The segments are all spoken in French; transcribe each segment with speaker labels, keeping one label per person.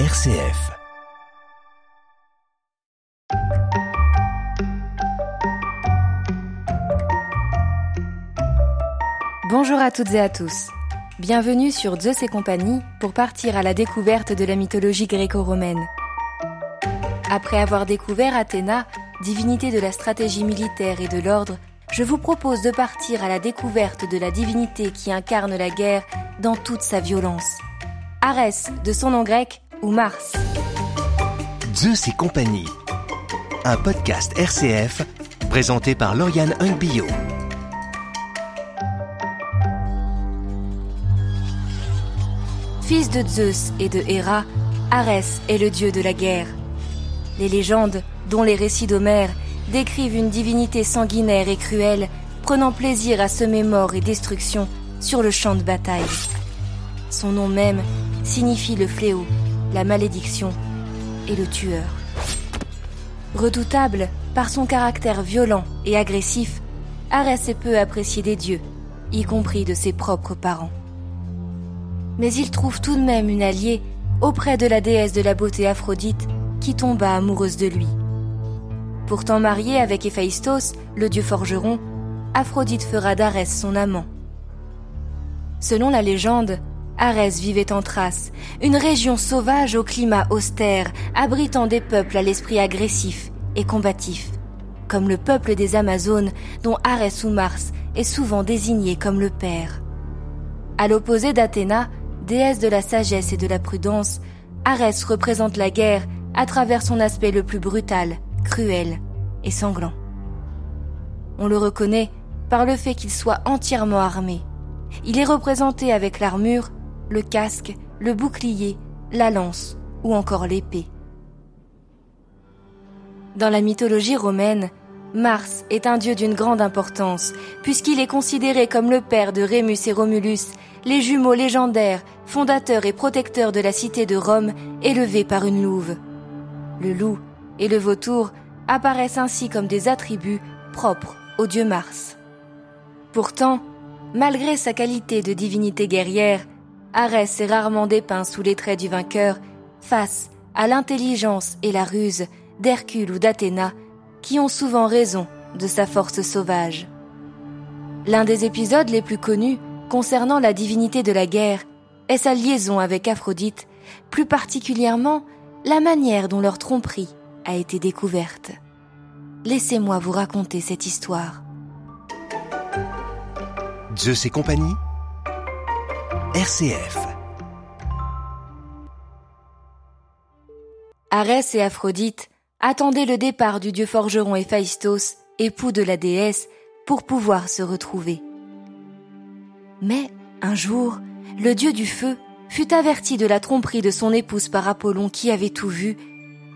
Speaker 1: RCF.
Speaker 2: Bonjour à toutes et à tous. Bienvenue sur Zeus et compagnie pour partir à la découverte de la mythologie gréco-romaine. Après avoir découvert Athéna, divinité de la stratégie militaire et de l'ordre, je vous propose de partir à la découverte de la divinité qui incarne la guerre dans toute sa violence. Arès, de son nom grec, ou Mars.
Speaker 1: Zeus et compagnie. Un podcast RCF présenté par Lauriane Hungbio.
Speaker 2: Fils de Zeus et de Héra, Arès est le dieu de la guerre. Les légendes, dont les récits d'Homère, décrivent une divinité sanguinaire et cruelle, prenant plaisir à semer mort et destruction sur le champ de bataille. Son nom même signifie le fléau, la malédiction et le tueur. Redoutable par son caractère violent et agressif, Arès est peu apprécié des dieux, y compris de ses propres parents mais il trouve tout de même une alliée auprès de la déesse de la beauté Aphrodite qui tomba amoureuse de lui. Pourtant mariée avec Héphaïstos, le dieu forgeron, Aphrodite fera d'Arès son amant. Selon la légende, Arès vivait en Thrace, une région sauvage au climat austère, abritant des peuples à l'esprit agressif et combatif, comme le peuple des Amazones dont Arès ou Mars est souvent désigné comme le père. À l'opposé d'Athéna, déesse de la sagesse et de la prudence, Arès représente la guerre à travers son aspect le plus brutal, cruel et sanglant. On le reconnaît par le fait qu'il soit entièrement armé. Il est représenté avec l'armure, le casque, le bouclier, la lance ou encore l'épée. Dans la mythologie romaine, Mars est un dieu d'une grande importance, puisqu'il est considéré comme le père de Rémus et Romulus, les jumeaux légendaires, fondateurs et protecteurs de la cité de Rome, élevés par une louve. Le loup et le vautour apparaissent ainsi comme des attributs propres au dieu Mars. Pourtant, malgré sa qualité de divinité guerrière, Arès est rarement dépeint sous les traits du vainqueur face à l'intelligence et la ruse d'Hercule ou d'Athéna qui ont souvent raison de sa force sauvage. L'un des épisodes les plus connus concernant la divinité de la guerre est sa liaison avec Aphrodite, plus particulièrement la manière dont leur tromperie a été découverte. Laissez-moi vous raconter cette histoire.
Speaker 1: Zeus et compagnie RCF
Speaker 2: Arès et Aphrodite attendait le départ du dieu forgeron Héphaïstos, époux de la déesse, pour pouvoir se retrouver. Mais, un jour, le dieu du feu fut averti de la tromperie de son épouse par Apollon qui avait tout vu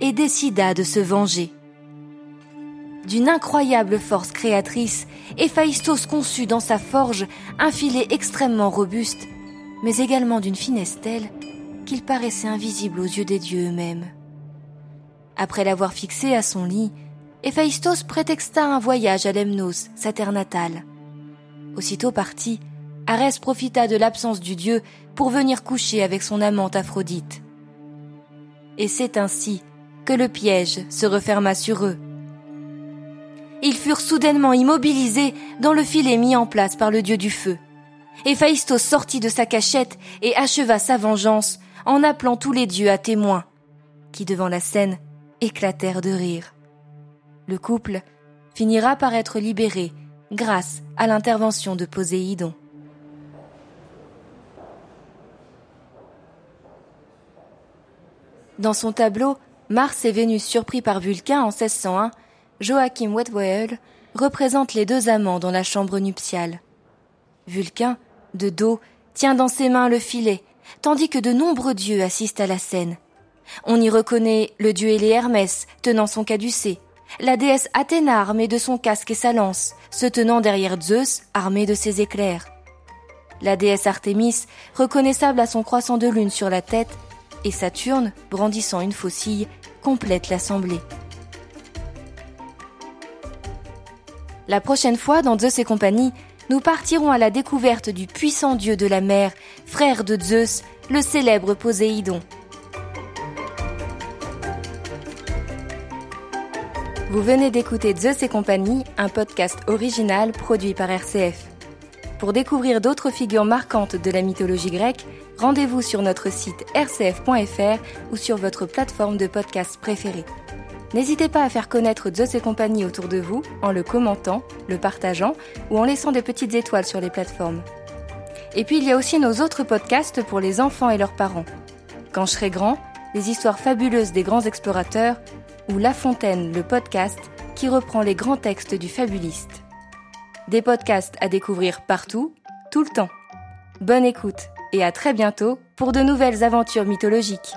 Speaker 2: et décida de se venger. D'une incroyable force créatrice, Héphaïstos conçut dans sa forge un filet extrêmement robuste, mais également d'une finesse telle qu'il paraissait invisible aux yeux des dieux eux-mêmes. Après l'avoir fixé à son lit, Héphaïstos prétexta un voyage à Lemnos, sa terre natale. Aussitôt parti, Arès profita de l'absence du dieu pour venir coucher avec son amante Aphrodite. Et c'est ainsi que le piège se referma sur eux. Ils furent soudainement immobilisés dans le filet mis en place par le dieu du feu. Héphaïstos sortit de sa cachette et acheva sa vengeance en appelant tous les dieux à témoins, qui devant la scène éclatèrent de rire. Le couple finira par être libéré grâce à l'intervention de Poséidon. Dans son tableau Mars et Vénus surpris par Vulcain en 1601, Joachim Wedwell représente les deux amants dans la chambre nuptiale. Vulcain, de dos, tient dans ses mains le filet, tandis que de nombreux dieux assistent à la scène. On y reconnaît le dieu Hélé Hermès tenant son caducée, la déesse Athéna armée de son casque et sa lance, se tenant derrière Zeus armé de ses éclairs. La déesse Artémis, reconnaissable à son croissant de lune sur la tête, et Saturne, brandissant une faucille, complète l'assemblée. La prochaine fois, dans Zeus et compagnie, nous partirons à la découverte du puissant dieu de la mer, frère de Zeus, le célèbre Poséidon. Vous venez d'écouter Zeus et compagnie, un podcast original produit par RCF. Pour découvrir d'autres figures marquantes de la mythologie grecque, rendez-vous sur notre site rcf.fr ou sur votre plateforme de podcast préférée. N'hésitez pas à faire connaître Zeus et compagnie autour de vous en le commentant, le partageant ou en laissant de petites étoiles sur les plateformes. Et puis il y a aussi nos autres podcasts pour les enfants et leurs parents. Quand je serai grand, les histoires fabuleuses des grands explorateurs ou La Fontaine, le podcast qui reprend les grands textes du fabuliste. Des podcasts à découvrir partout, tout le temps. Bonne écoute et à très bientôt pour de nouvelles aventures mythologiques.